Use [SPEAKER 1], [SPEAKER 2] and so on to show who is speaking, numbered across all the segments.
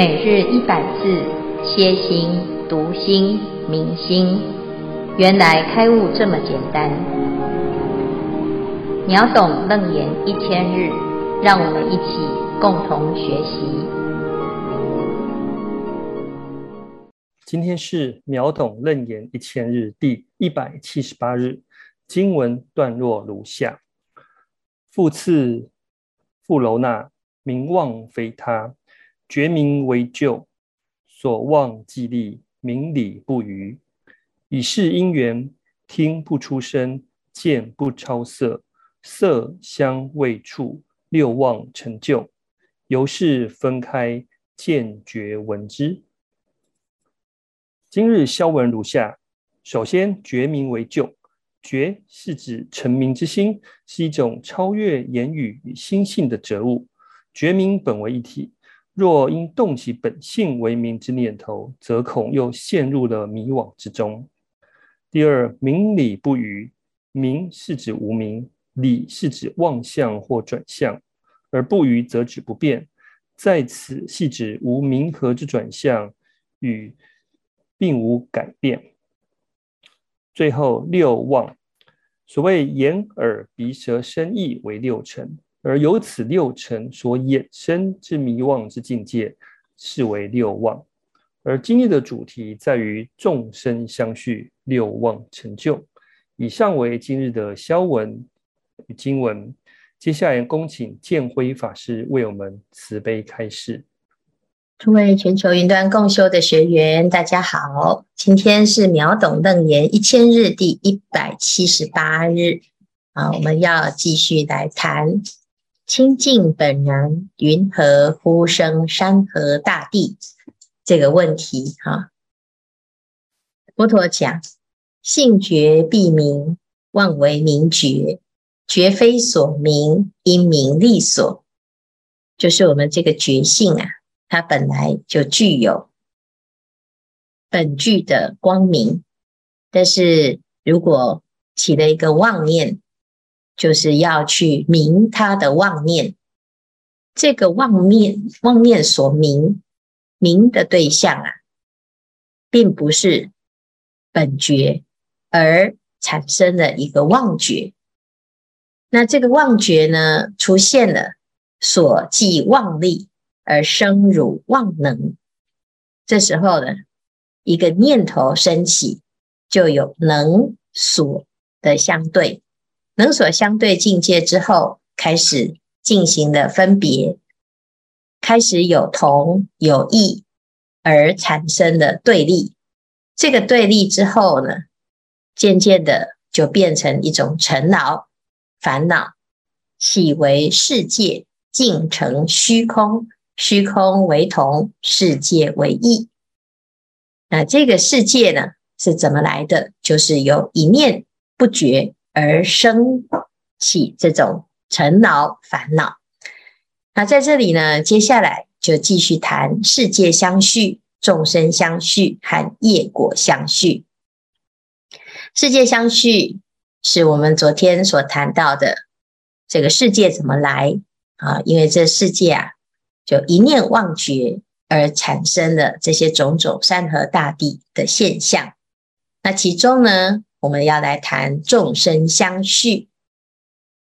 [SPEAKER 1] 每日一百字，歇心、读心、明心，原来开悟这么简单。秒懂楞严一千日，让我们一起共同学习。
[SPEAKER 2] 今天是秒懂楞严一千日第一百七十八日，经文段落如下：复次，富楼那，名望非他。觉名为就，所望既立，明理不余。以是因缘，听不出声，见不超色，色香味触六望成就，由是分开，见觉闻知。今日消文如下：首先，觉名为就，觉是指成明之心，是一种超越言语与心性的觉悟。觉名本为一体。若因动其本性为明之念头，则恐又陷入了迷惘之中。第二，明理不余，明是指无明，理是指妄相或转向，而不余则指不变。在此系指无明和之转向与并无改变。最后六望，所谓眼耳鼻舌身意为六尘。而由此六尘所衍生之迷妄之境界，是为六望。而今日的主题在于众生相续，六望成就。以上为今日的消文与经文。接下来恭请建辉法师为我们慈悲开示。
[SPEAKER 3] 诸位全球云端共修的学员，大家好，今天是秒懂楞严一千日第一百七十八日啊，我们要继续来谈。清净本然，云何呼声山河大地？这个问题哈，佛陀讲：性觉必明，妄为明觉，觉非所明，因明利所。就是我们这个觉性啊，它本来就具有本具的光明，但是如果起了一个妄念。就是要去明他的妄念，这个妄念妄念所明明的对象啊，并不是本觉，而产生了一个妄觉。那这个妄觉呢，出现了所即妄力而生汝妄能。这时候呢，一个念头升起，就有能所的相对。能所相对境界之后，开始进行了分别，开始有同有异，而产生了对立。这个对立之后呢，渐渐的就变成一种尘劳烦恼，起为世界，尽成虚空，虚空为同，世界为异。那这个世界呢，是怎么来的？就是有一念不觉。而生起这种尘劳烦恼。那在这里呢，接下来就继续谈世界相续、众生相续和业果相续。世界相续是我们昨天所谈到的这个世界怎么来啊？因为这世界啊，就一念妄觉而产生了这些种种山河大地的现象。那其中呢，我们要来谈众生相续，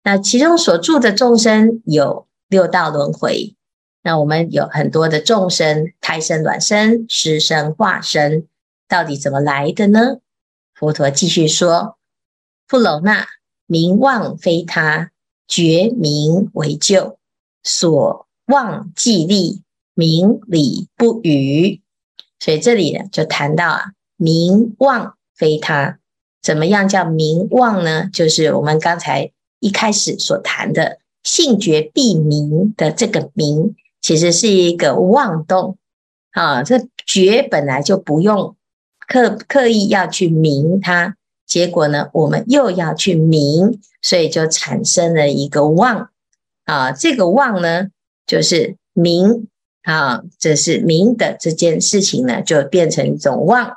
[SPEAKER 3] 那其中所住的众生有六道轮回，那我们有很多的众生，胎生、卵生、湿生、化生，到底怎么来的呢？佛陀继续说：富楼那，名望非他，觉名为救，所望既立，名理不余。所以这里呢，就谈到啊，名望非他。怎么样叫名望呢？就是我们刚才一开始所谈的性觉必明的这个明，其实是一个妄动啊。这觉本来就不用刻刻意要去明它，结果呢，我们又要去明，所以就产生了一个妄啊。这个妄呢，就是明啊，这是明的这件事情呢，就变成一种妄。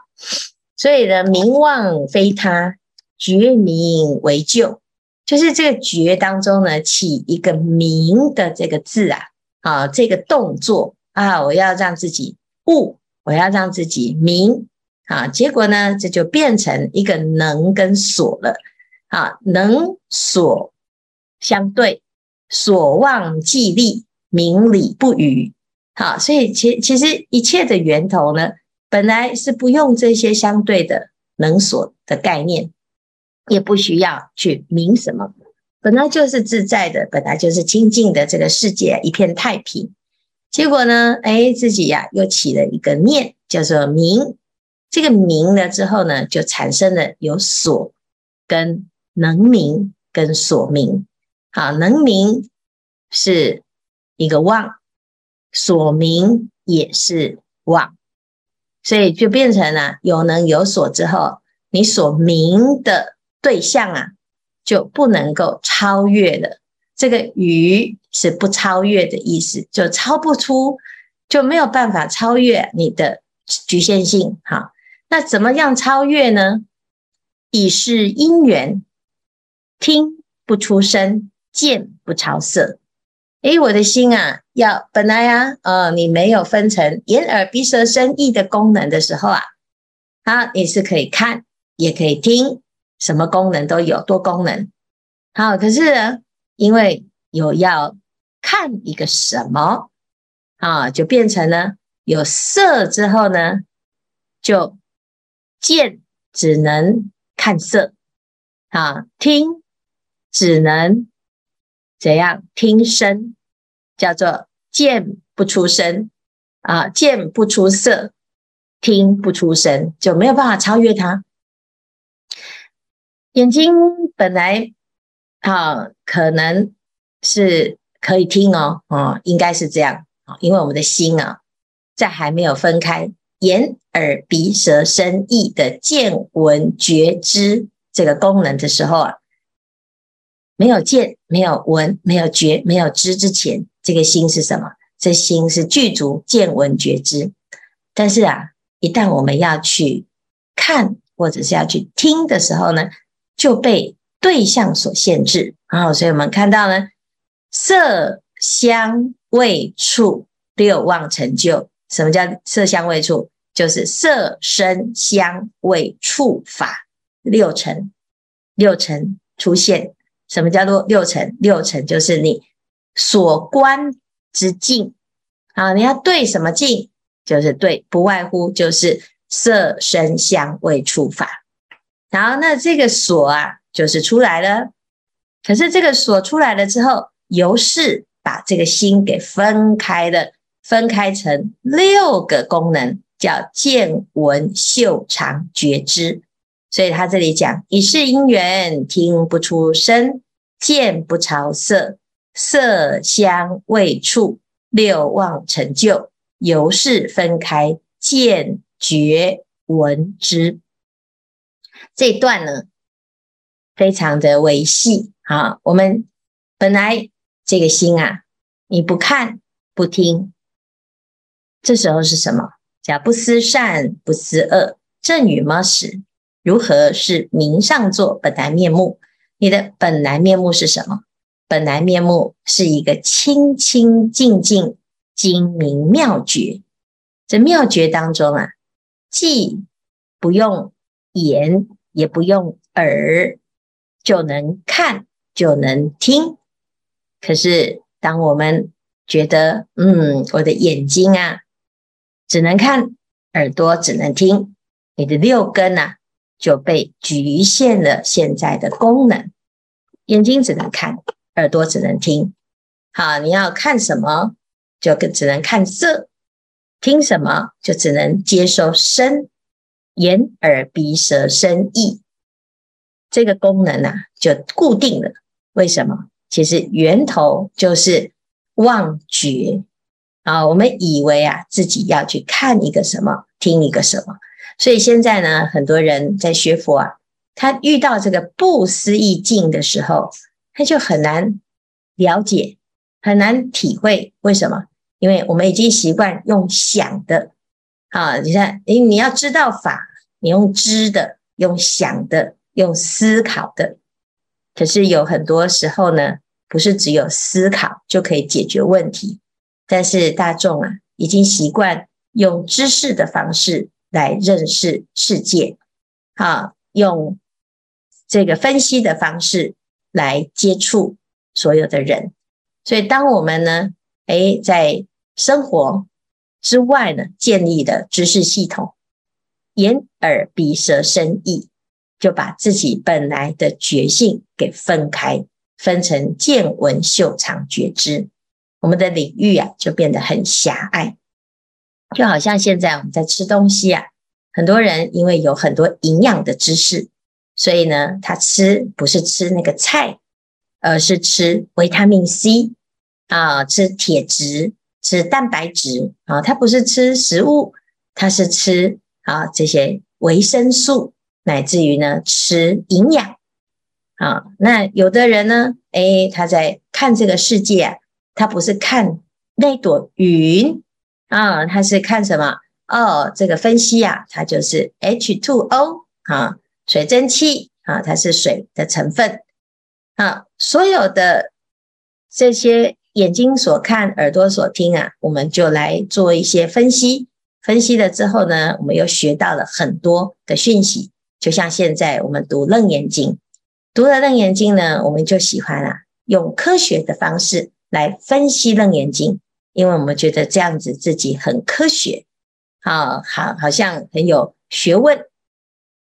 [SPEAKER 3] 所以呢，名望非他，觉名为救，就是这个觉当中呢，起一个名的这个字啊，啊，这个动作啊，我要让自己悟，我要让自己明啊，结果呢，这就变成一个能跟所了啊，能所相对，所望既立，明理不语。好，所以其其实一切的源头呢，本来是不用这些相对的能所的概念，也不需要去明什么，本来就是自在的，本来就是清净的，这个世界一片太平。结果呢，哎，自己呀又起了一个念，叫做明。这个明了之后呢，就产生了有所跟能明跟所明。好，能明是一个妄。所明也是妄，所以就变成了有能有所之后，你所明的对象啊，就不能够超越了。这个余是不超越的意思，就超不出，就没有办法超越你的局限性。好，那怎么样超越呢？已是因缘，听不出声，见不超色。诶，我的心啊，要本来啊，呃，你没有分成眼耳鼻舌身意的功能的时候啊，好，你是可以看，也可以听，什么功能都有，多功能。好，可是呢，因为有要看一个什么啊，就变成了有色之后呢，就见只能看色，啊，听只能。怎样听声，叫做见不出声啊，见不出色，听不出声，就没有办法超越它。眼睛本来啊，可能是可以听哦，哦，应该是这样啊，因为我们的心啊，在还没有分开眼、耳、鼻、舌、身、意的见闻觉知这个功能的时候啊。没有见、没有闻、没有觉、没有知之前，这个心是什么？这心是具足见闻觉知。但是啊，一旦我们要去看或者是要去听的时候呢，就被对象所限制。然后，所以我们看到呢，色香味触六望成就。什么叫色香味触？就是色声香味触法六成，六成出现。什么叫做六尘？六尘就是你所观之境啊！你要对什么境？就是对，不外乎就是色、声、香、味、触、法。然后那这个所啊，就是出来了。可是这个所出来了之后，由是把这个心给分开了，分开成六个功能，叫见、闻、嗅、尝、觉、知。所以他这里讲，以是因缘，听不出声，见不超色，色香味触六望成就，由是分开见觉闻知。这段呢，非常的微细啊。我们本来这个心啊，你不看不听，这时候是什么？叫不思善，不思恶，正与么时？如何是明上座本来面目？你的本来面目是什么？本来面目是一个清清净净、精明妙觉。这妙觉当中啊，既不用眼，也不用耳，就能看，就能听。可是，当我们觉得，嗯，我的眼睛啊，只能看，耳朵只能听，你的六根啊。就被局限了现在的功能，眼睛只能看，耳朵只能听。好，你要看什么，就只能看色；听什么，就只能接收声。眼、耳、鼻、舌、身、意，这个功能啊，就固定了。为什么？其实源头就是妄觉啊！我们以为啊，自己要去看一个什么，听一个什么。所以现在呢，很多人在学佛啊，他遇到这个不思议境的时候，他就很难了解，很难体会。为什么？因为我们已经习惯用想的啊，你看，你你要知道法，你用知的，用想的，用思考的。可是有很多时候呢，不是只有思考就可以解决问题。但是大众啊，已经习惯用知识的方式来认识世界，啊，用这个分析的方式来接触所有的人。所以，当我们呢，哎，在生活之外呢，建立了知识系统，眼耳鼻舌身意，就把自己本来的觉性给分开，分成见闻嗅尝觉知，我们的领域啊就变得很狭隘。就好像现在我们在吃东西啊，很多人因为有很多营养的知识，所以呢，他吃不是吃那个菜，而是吃维他命 C 啊，吃铁质。吃蛋白质啊，他不是吃食物，他是吃啊这些维生素，乃至于呢吃营养啊。那有的人呢，诶，他在看这个世界啊，他不是看那朵云啊，他是看什么？哦，这个分析啊，它就是 H2O 啊，水蒸气啊，它是水的成分啊，所有的这些。眼睛所看，耳朵所听啊，我们就来做一些分析。分析了之后呢，我们又学到了很多的讯息。就像现在我们读《楞严经》，读了《楞严经》呢，我们就喜欢啊，用科学的方式来分析《楞严经》，因为我们觉得这样子自己很科学，啊好好像很有学问。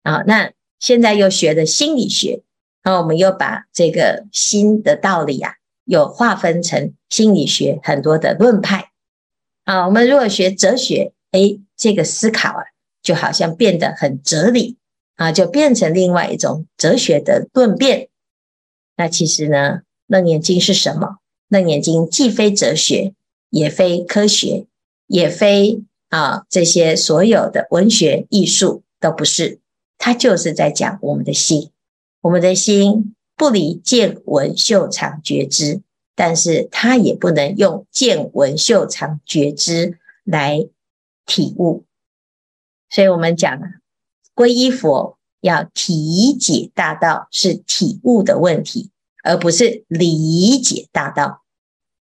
[SPEAKER 3] 啊，那现在又学的心理学，那我们又把这个心的道理啊。又划分成心理学很多的论派啊，我们如果学哲学，诶，这个思考啊，就好像变得很哲理啊，就变成另外一种哲学的论辩。那其实呢，《楞严经》是什么？《楞严经》既非哲学，也非科学，也非啊这些所有的文学艺术都不是，它就是在讲我们的心，我们的心。不离见闻嗅尝觉知，但是他也不能用见闻嗅尝觉知来体悟。所以我们讲啊，皈依佛要体解大道，是体悟的问题，而不是理解大道。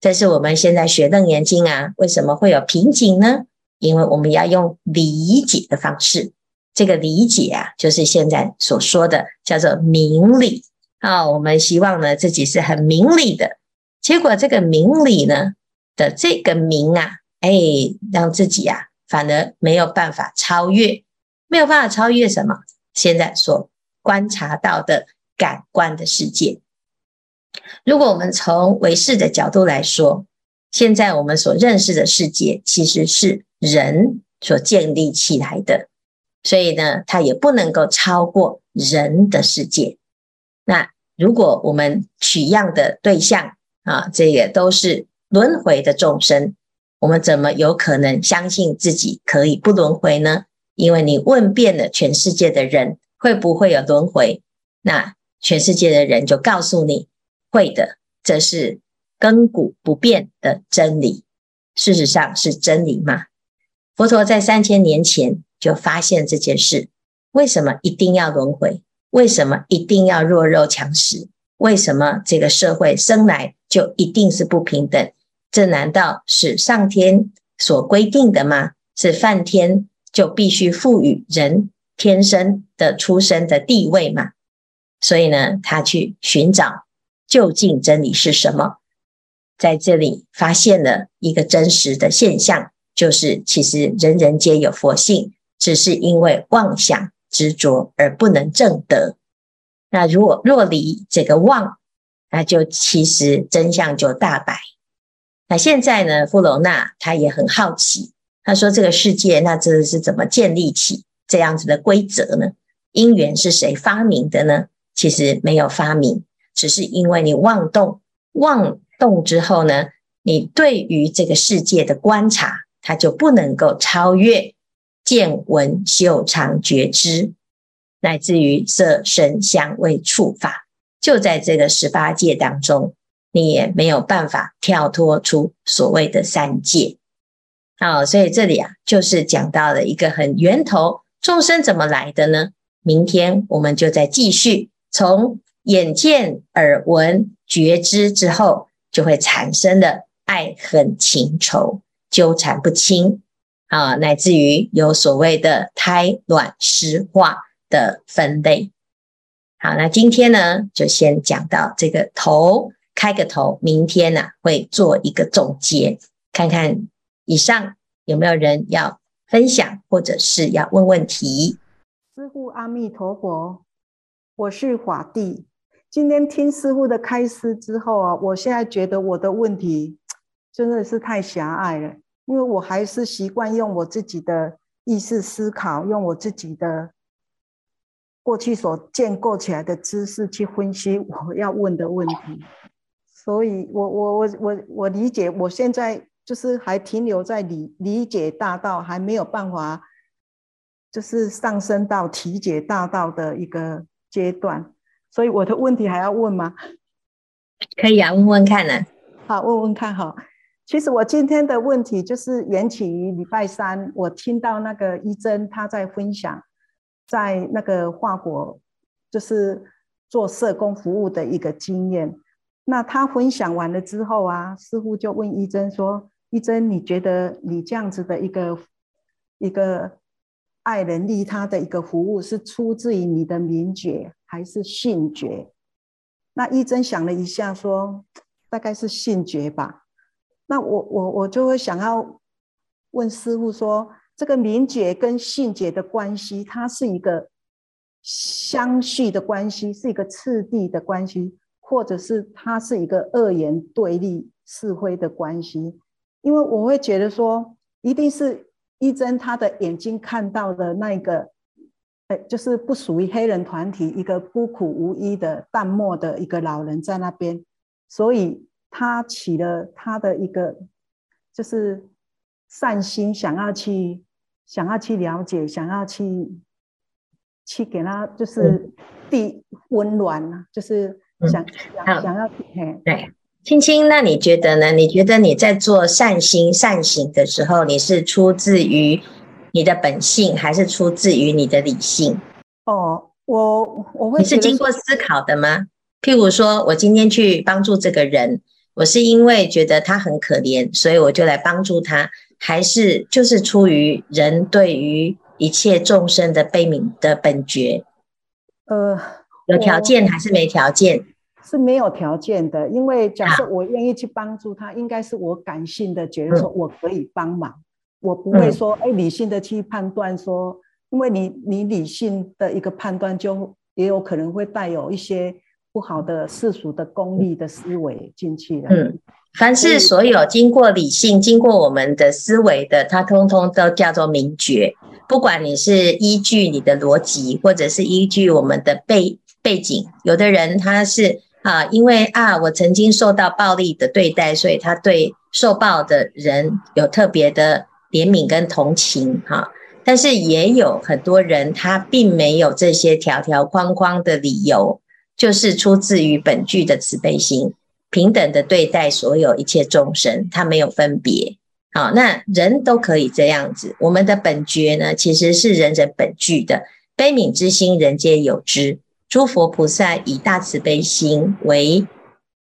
[SPEAKER 3] 这是我们现在学楞严经啊，为什么会有瓶颈呢？因为我们要用理解的方式，这个理解啊，就是现在所说的叫做明理。啊，我们希望呢自己是很明理的，结果这个明理呢的这个明啊，哎，让自己啊反而没有办法超越，没有办法超越什么？现在所观察到的感官的世界。如果我们从唯识的角度来说，现在我们所认识的世界其实是人所建立起来的，所以呢，它也不能够超过人的世界。那如果我们取样的对象啊，这也都是轮回的众生，我们怎么有可能相信自己可以不轮回呢？因为你问遍了全世界的人，会不会有轮回？那全世界的人就告诉你会的，这是亘古不变的真理。事实上是真理吗？佛陀在三千年前就发现这件事，为什么一定要轮回？为什么一定要弱肉强食？为什么这个社会生来就一定是不平等？这难道是上天所规定的吗？是梵天就必须赋予人天生的出生的地位吗？所以呢，他去寻找究竟真理是什么，在这里发现了一个真实的现象，就是其实人人皆有佛性，只是因为妄想。执着而不能证得，那如果若离这个妄，那就其实真相就大白。那现在呢，富楼那他也很好奇，他说这个世界那这是怎么建立起这样子的规则呢？因缘是谁发明的呢？其实没有发明，只是因为你妄动，妄动之后呢，你对于这个世界的观察，它就不能够超越。见闻嗅尝觉知，乃至于色声香味触法，就在这个十八界当中，你也没有办法跳脱出所谓的三界。好，所以这里啊，就是讲到了一个很源头，众生怎么来的呢？明天我们就再继续从眼见耳闻觉知之后，就会产生的爱恨情仇。纠缠不清啊，乃至于有所谓的胎卵湿化的分类。好，那今天呢，就先讲到这个头，开个头，明天呢、会做一个总结，看看以上有没有人要分享，或者是要问问题。
[SPEAKER 4] 师父阿弥陀佛，我是法蒂。今天听师傅的开示之后啊，我现在觉得我的问题 真的是太狭隘了，因为我还是习惯用我自己的意识思考，用我自己的过去所建构起来的知识去分析我要问的问题，所以我我我我我理解，我现在就是还停留在理理解大道，还没有办法就是上升到体解大道的一个阶段。所以我的问题还要问吗？
[SPEAKER 3] 可以啊，问问看呢。
[SPEAKER 4] 好，问问看哈。其实我今天的问题就是缘起于礼拜三，我听到那个一真他在分享，在那个华国就是做社工服务的一个经验。那他分享完了之后啊，师傅就问一真说：“一真，你觉得你这样子的一个一个爱人利他的一个服务，是出自于你的名觉？”还是信觉？那一真想了一下，说大概是信觉吧。那我我我就会想要问师傅说，这个名觉跟信觉的关系，它是一个相续的关系，是一个次第的关系，或者是它是一个二元对立是非的关系？因为我会觉得说，一定是一真他的眼睛看到的那个。哎，就是不属于黑人团体，一个孤苦无依的淡漠的一个老人在那边，所以他起了他的一个就是善心，想要去想要去了解，想要去去给他就是递温暖啊，就是想、嗯、想想要嘿。
[SPEAKER 3] 对，青青，那你觉得呢？你觉得你在做善心善行的时候，你是出自于？你的本性还是出自于你的理性？
[SPEAKER 4] 哦，我我会。
[SPEAKER 3] 你是经过思考的吗？譬如说，我今天去帮助这个人，我是因为觉得他很可怜，所以我就来帮助他，还是就是出于人对于一切众生的悲悯的本觉？呃，有条件还是没条件？
[SPEAKER 4] 是没有条件的，因为假设我愿意去帮助他，应该是我感性的觉得说我可以帮忙。嗯我不会说，哎，理性的去判断说，因为你你理性的一个判断，就也有可能会带有一些不好的世俗的功利的思维进去了。
[SPEAKER 3] 嗯，凡是所有经过理性、经过我们的思维的，它通通都叫做明觉。不管你是依据你的逻辑，或者是依据我们的背背景，有的人他是啊，因为啊，我曾经受到暴力的对待，所以他对受暴的人有特别的。怜悯跟同情，哈，但是也有很多人，他并没有这些条条框框的理由，就是出自于本具的慈悲心，平等的对待所有一切众生，他没有分别。好，那人都可以这样子。我们的本觉呢，其实是人人本具的悲悯之心，人皆有之。诸佛菩萨以大慈悲心为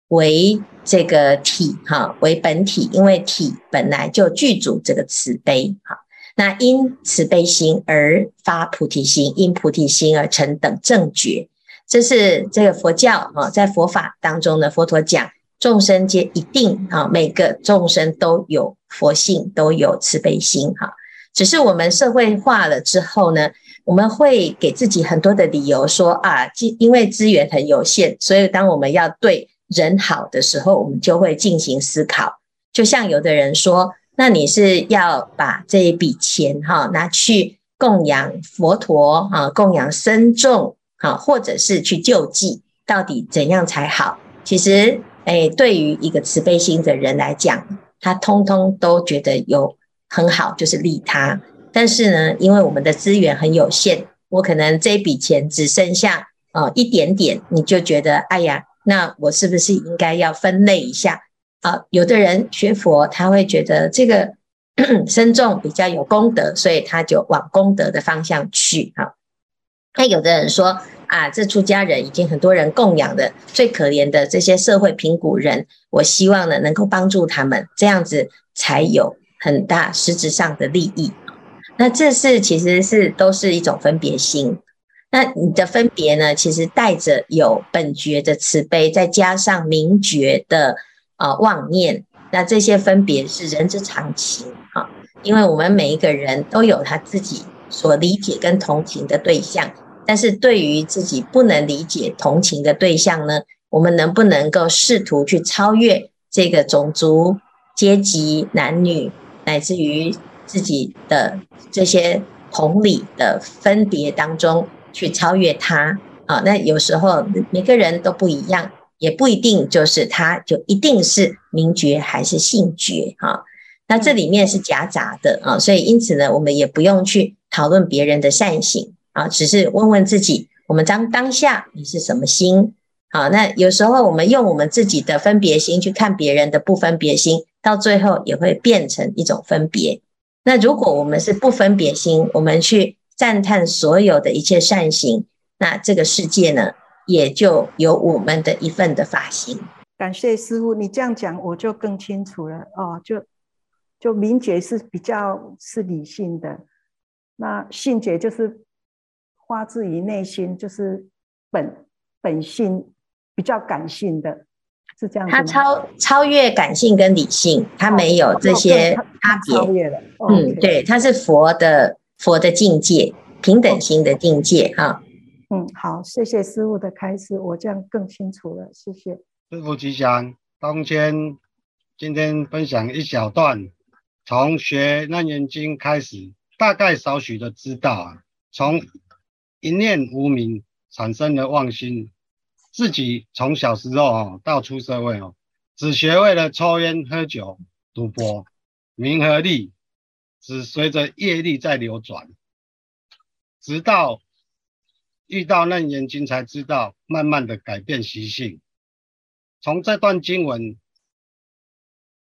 [SPEAKER 3] 为。这个体哈为本体，因为体本来就具足这个慈悲哈，那因慈悲心而发菩提心，因菩提心而成等正觉，这是这个佛教哈，在佛法当中呢，佛陀讲众生皆一定啊，每个众生都有佛性，都有慈悲心哈，只是我们社会化了之后呢，我们会给自己很多的理由说啊，因为资源很有限，所以当我们要对。人好的时候，我们就会进行思考。就像有的人说，那你是要把这一笔钱哈拿去供养佛陀啊，供养僧众啊，或者是去救济，到底怎样才好？其实，哎，对于一个慈悲心的人来讲，他通通都觉得有很好，就是利他。但是呢，因为我们的资源很有限，我可能这笔钱只剩下呃一点点，你就觉得哎呀。那我是不是应该要分类一下啊？有的人学佛，他会觉得这个 身重比较有功德，所以他就往功德的方向去哈。那有的人说啊，这出家人已经很多人供养的，最可怜的这些社会贫苦人，我希望呢能够帮助他们，这样子才有很大实质上的利益。那这是其实是都是一种分别心。那你的分别呢，其实带着有本觉的慈悲，再加上明觉的啊、妄念。那这些分别是人之常情啊，因为我们每一个人都有他自己所理解跟同情的对象，但是对于自己不能理解同情的对象呢，我们能不能够试图去超越这个种族、阶级、男女，乃至于自己的这些同理的分别当中去超越它啊？那有时候每个人都不一样。也不一定就是他，就一定是名觉还是性觉哈。那这里面是夹杂的啊，所以因此呢，我们也不用去讨论别人的善行啊，只是问问自己，我们当当下你是什么心？好，那有时候我们用我们自己的分别心去看别人的不分别心，到最后也会变成一种分别。那如果我们是不分别心，我们去赞叹所有的一切善行，那这个世界呢？也就有我们的一份的发心。
[SPEAKER 4] 感谢师父，你这样讲我就更清楚了哦。就就明觉是比较是理性的，那性觉就是发自于内心，就是本本性比较感性的，是这样。
[SPEAKER 3] 它超超越感性跟理性，它没有这些差别。超越了，嗯，对，它是佛的佛的境界，平等心的境界哈。
[SPEAKER 4] 嗯，好，谢谢师傅的开示，我这样更清楚了，谢谢。
[SPEAKER 5] 师傅吉祥，冬谦今天分享一小段，从学《楞严经》开始，大概少许的知道啊，从一念无明产生的妄心，自己从小时候哦到出社会哦，只学会了抽烟、喝酒、赌博，名和利，只随着业力在流转，直到。遇到楞严经才知道，慢慢的改变习性。从这段经文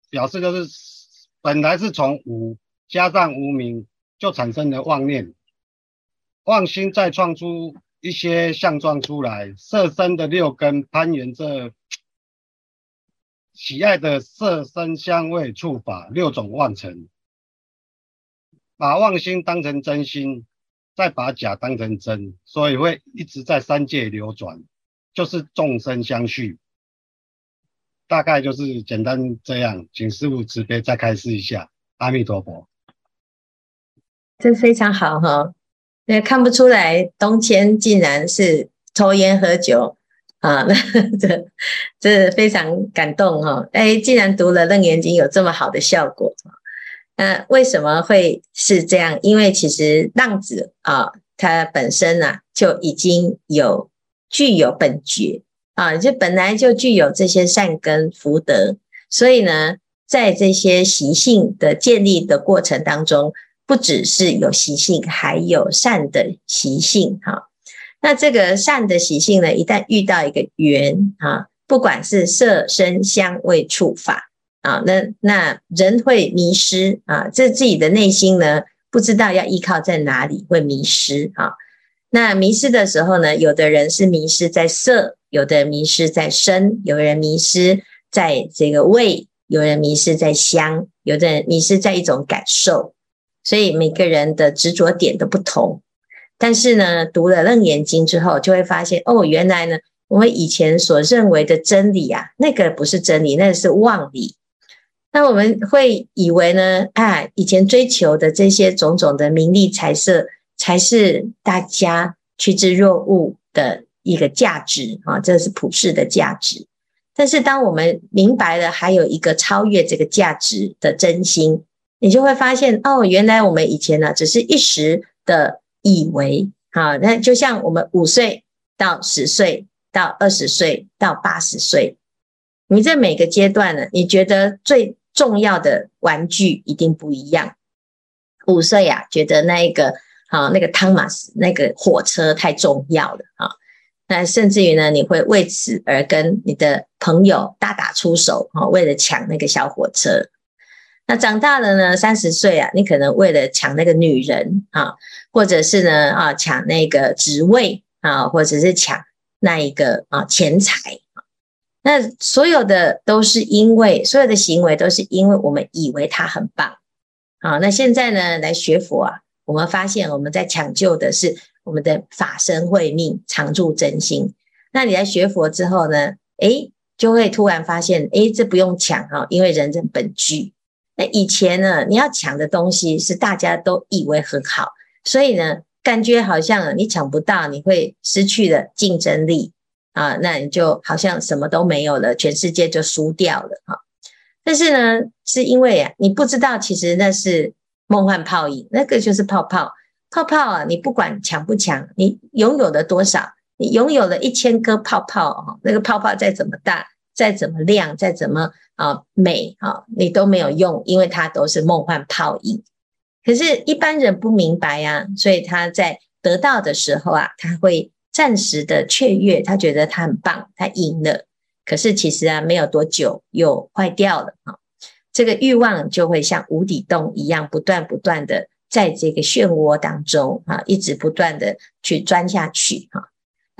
[SPEAKER 5] 表示，就是本来是从无加上无名，就产生了妄念，妄心再创出一些相状出来，色身的六根攀缘着喜爱的色声香味触法六种妄尘，把妄心当成真心。再把假当成真，所以会一直在三界流转，就是众生相续。大概就是简单这样，请师父慈悲再开示一下。阿弥陀佛，
[SPEAKER 3] 这非常好哈，那看不出来冬天竟然是抽烟喝酒 啊，那 这这非常感动哈。哎，既然读了楞严经有这么好的效果。那为什么会是这样？因为其实浪子啊，他本身啊就已经有具有本觉啊，就本来就具有这些善根福德，所以呢，在这些习性的建立的过程当中，不只是有习性，还有善的习性哈。那这个善的习性呢，一旦遇到一个缘啊，不管是色声香味触法。啊，那那人会迷失啊，这自己的内心呢，不知道要依靠在哪里，会迷失啊。那迷失的时候呢，有的人是迷失在色，有的人迷失在声，有人迷失在这个味，有人迷失在香，有的人迷失在一种感受。所以每个人的执着点都不同。但是呢，读了《楞严经》之后，就会发现哦，原来呢，我们以前所认为的真理啊，那个不是真理，那个是妄理。那我们会以为呢，啊，以前追求的这些种种的名利财色，才是大家趋之若鹜的一个价值啊，这是普世的价值。但是当我们明白了还有一个超越这个价值的真心，你就会发现，哦，原来我们以前呢，只是一时的以为，啊，那就像我们五岁到十岁到二十岁到八十岁，你在每个阶段呢，你觉得最重要的玩具一定不一样。五岁呀，觉得那一个啊，那个汤马斯那个火车太重要了啊。那甚至于呢，你会为此而跟你的朋友大打出手啊，为了抢那个小火车。那长大了呢，三十岁啊，你可能为了抢那个女人啊，或者是呢啊，抢那个职位啊，或者是抢那一个啊钱财。那所有的都是因为，所有的行为都是因为我们以为他很棒，啊。那现在呢，来学佛啊，我们发现我们在抢救的是我们的法身慧命，常住真心。那你来学佛之后呢，诶，就会突然发现，诶，这不用抢哈，因为人人本具。那以前呢，你要抢的东西是大家都以为很好，所以呢，感觉好像你抢不到，你会失去了竞争力啊，那你就好像什么都没有了，全世界就输掉了哈。但是呢，是因为啊，你不知道，其实那是梦幻泡影，那个就是泡泡，泡泡啊，你不管抢不抢，你拥有的多少。你拥有了一千颗泡泡，那个泡泡再怎么大，再怎么亮，再怎么啊美啊，你都没有用，因为它都是梦幻泡影。可是，一般人不明白呀，所以他在得到的时候啊，他会暂时的雀跃，他觉得他很棒，他赢了。可是其实啊，没有多久又坏掉了啊。这个欲望就会像无底洞一样，不断不断的在这个漩涡当中啊，一直不断的去钻下去哈。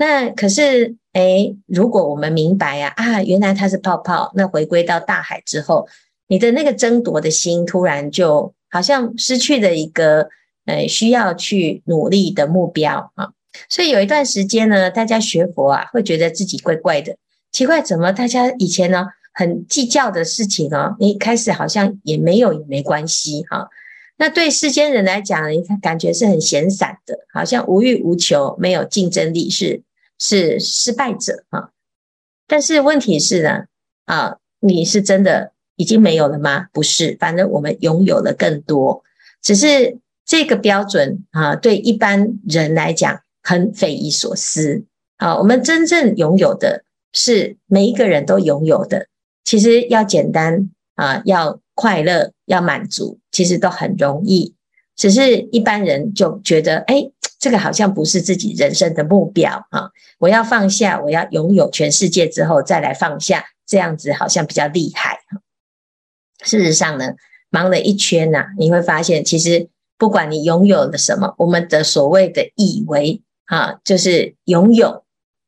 [SPEAKER 3] 那可是，诶，如果我们明白呀，啊，原来它是泡泡，那回归到大海之后，你的那个争夺的心，突然就好像失去了一个，呃，需要去努力的目标啊。所以有一段时间呢，大家学佛啊，会觉得自己怪怪的，奇怪，怎么大家以前呢很计较的事情哦，你开始好像也没有也没关系哈。那对世间人来讲，你看感觉是很闲散的，好像无欲无求，没有竞争力是。是失败者啊，但是问题是呢，啊，你是真的已经没有了吗？不是，反正我们拥有了更多，只是这个标准啊，对一般人来讲很匪夷所思啊。我们真正拥有的是每一个人都拥有的，其实要简单啊，要快乐，要满足，其实都很容易，只是一般人就觉得，哎。这个好像不是自己人生的目标啊！我要放下，我要拥有全世界之后再来放下，这样子好像比较厉害。事实上呢，忙了一圈呐，你会发现，其实不管你拥有了什么，我们的所谓的以为啊，就是拥有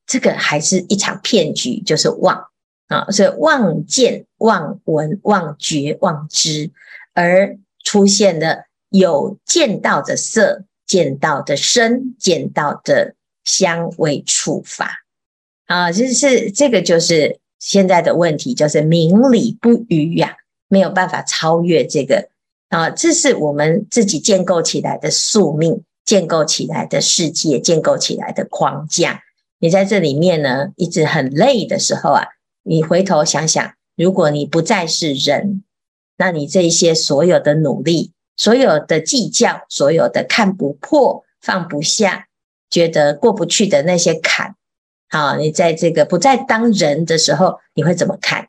[SPEAKER 3] 这个，还是一场骗局，就是妄啊，所以妄见、妄闻、妄觉、妄知，而出现了有见到的色。见到的声，见到的香味触法啊，就是这个，就是现在的问题，就是明理不渝呀，没有办法超越这个啊，这是我们自己建构起来的宿命，建构起来的世界，建构起来的框架。你在这里面呢，一直很累的时候啊，你回头想想，如果你不再是人，那你这些所有的努力。所有的计较，所有的看不破、放不下、觉得过不去的那些坎，好，你在这个不再当人的时候，你会怎么看？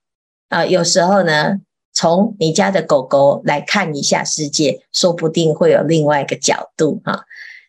[SPEAKER 3] 啊，有时候呢，从你家的狗狗来看一下世界，说不定会有另外一个角度哈。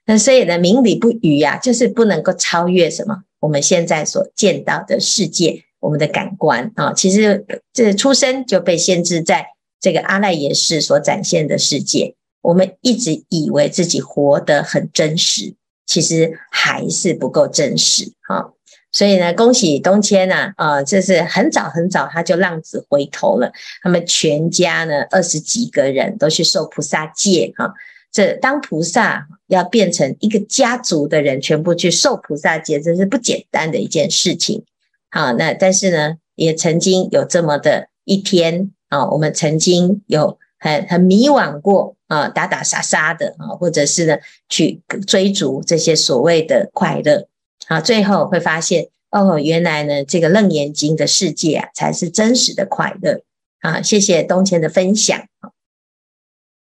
[SPEAKER 3] 那所以呢，明理不语呀，就是不能够超越什么我们现在所见到的世界，我们的感官啊，其实这出生就被限制在。这个阿赖耶识所展现的世界，我们一直以为自己活得很真实，其实还是不够真实啊！所以呢，恭喜东迁呐，啊，这是很早很早他就浪子回头了，他们全家呢二十几个人都去受菩萨戒哈。这当菩萨要变成一个家族的人，全部去受菩萨戒，这是不简单的一件事情。好，那但是呢，也曾经有这么的一天。啊，我们曾经有很很迷惘过啊，打打杀杀的啊，或者是呢去追逐这些所谓的快乐啊，最后会发现哦，原来呢这个楞严经的世界啊，才是真实的快乐啊！谢谢东谦的分享，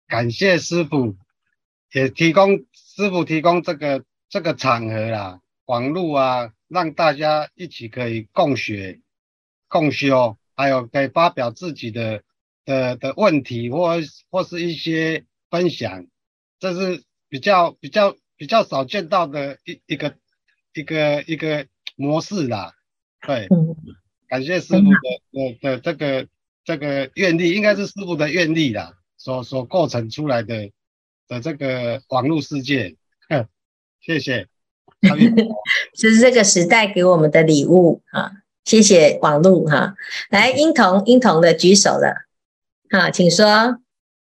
[SPEAKER 5] 感谢师傅，也提供师傅提供这个这个场合啦，网络啊，让大家一起可以共学共修。还有可以发表自己的的的问题，或或是一些分享，这是比较比较比较少见到的一一个一个一个模式啦。对，感谢师傅的的的这个这个愿力，应该是师傅的愿力啦，所所构成出来的的这个网络世界。谢谢，
[SPEAKER 3] 这是这个时代给我们的礼物啊。谢谢网路哈，来，英童，英童的举手了，好，请说。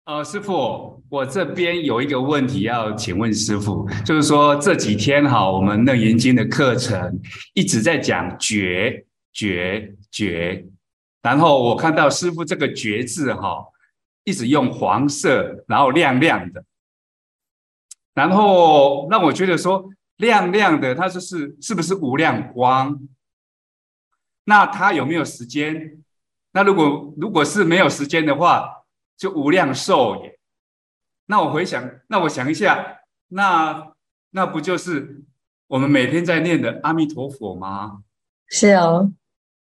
[SPEAKER 6] 呃，师父，我这边有一个问题要请问师父，就是说这几天哈，我们《楞严经》的课程一直在讲觉觉觉，然后我看到师父这个觉字哈，一直用黄色，然后亮亮的，然后让我觉得说亮亮的，它就是是不是无量光？那他有没有时间？那如果如果是没有时间的话，就无量寿耶。那我回想，那我想一下，那那不就是我们每天在念的阿弥陀佛吗？
[SPEAKER 3] 是哦。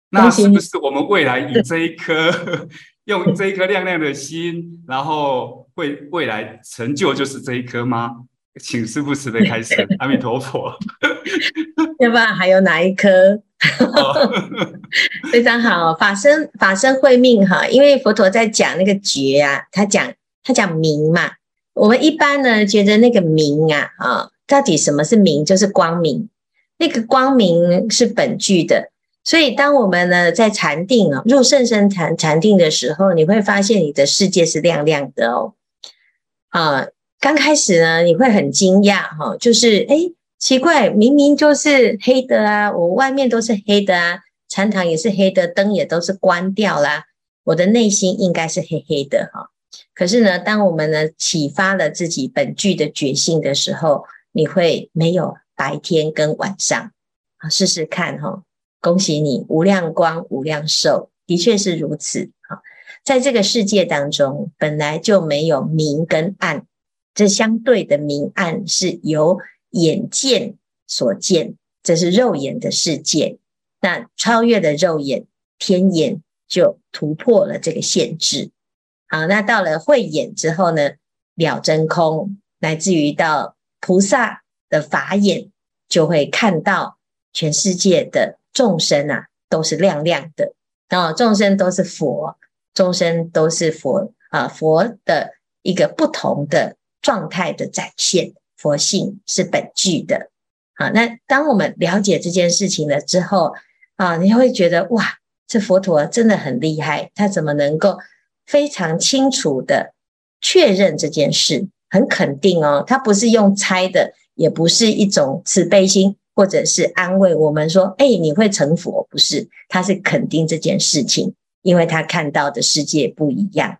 [SPEAKER 6] 那是不是我们未来以这一颗 用这一颗亮亮的心，然后会未来成就就是这一颗吗？请师父慈悲开始，阿弥陀佛。
[SPEAKER 3] 要不然还有哪一颗？非常好，法身法身慧命哈，因为佛陀在讲那个觉啊，他讲他讲明嘛。我们一般呢觉得那个明啊啊，到底什么是明？就是光明。那个光明是本具的，所以当我们呢在禅定啊，入甚深禅禅定的时候，你会发现你的世界是亮亮的哦。啊，刚开始呢你会很惊讶哈，就是诶奇怪，明明就是黑的啊，我外面都是黑的啊，禅堂也是黑的，灯也都是关掉啦，我的内心应该是黑黑的哈。可是呢，当我们呢启发了自己本具的觉性的时候，你会没有白天跟晚上啊，试试看哈。恭喜你，无量光，无量寿，的确是如此哈。在这个世界当中，本来就没有明跟暗，这相对的明暗是由。眼见所见，这是肉眼的世界。那超越了肉眼，天眼就突破了这个限制。好，那到了慧眼之后呢，了真空，乃至于到菩萨的法眼，就会看到全世界的众生啊，都是亮亮的。哦，众生都是佛，众生都是佛啊，佛的一个不同的状态的展现。佛性是本具的，好，那当我们了解这件事情了之后，啊，你会觉得哇，这佛陀真的很厉害，他怎么能够非常清楚的确认这件事，很肯定哦，他不是用猜的，也不是一种慈悲心，或者是安慰我们说，哎，你会成佛，不是，他是肯定这件事情，因为他看到的世界不一样，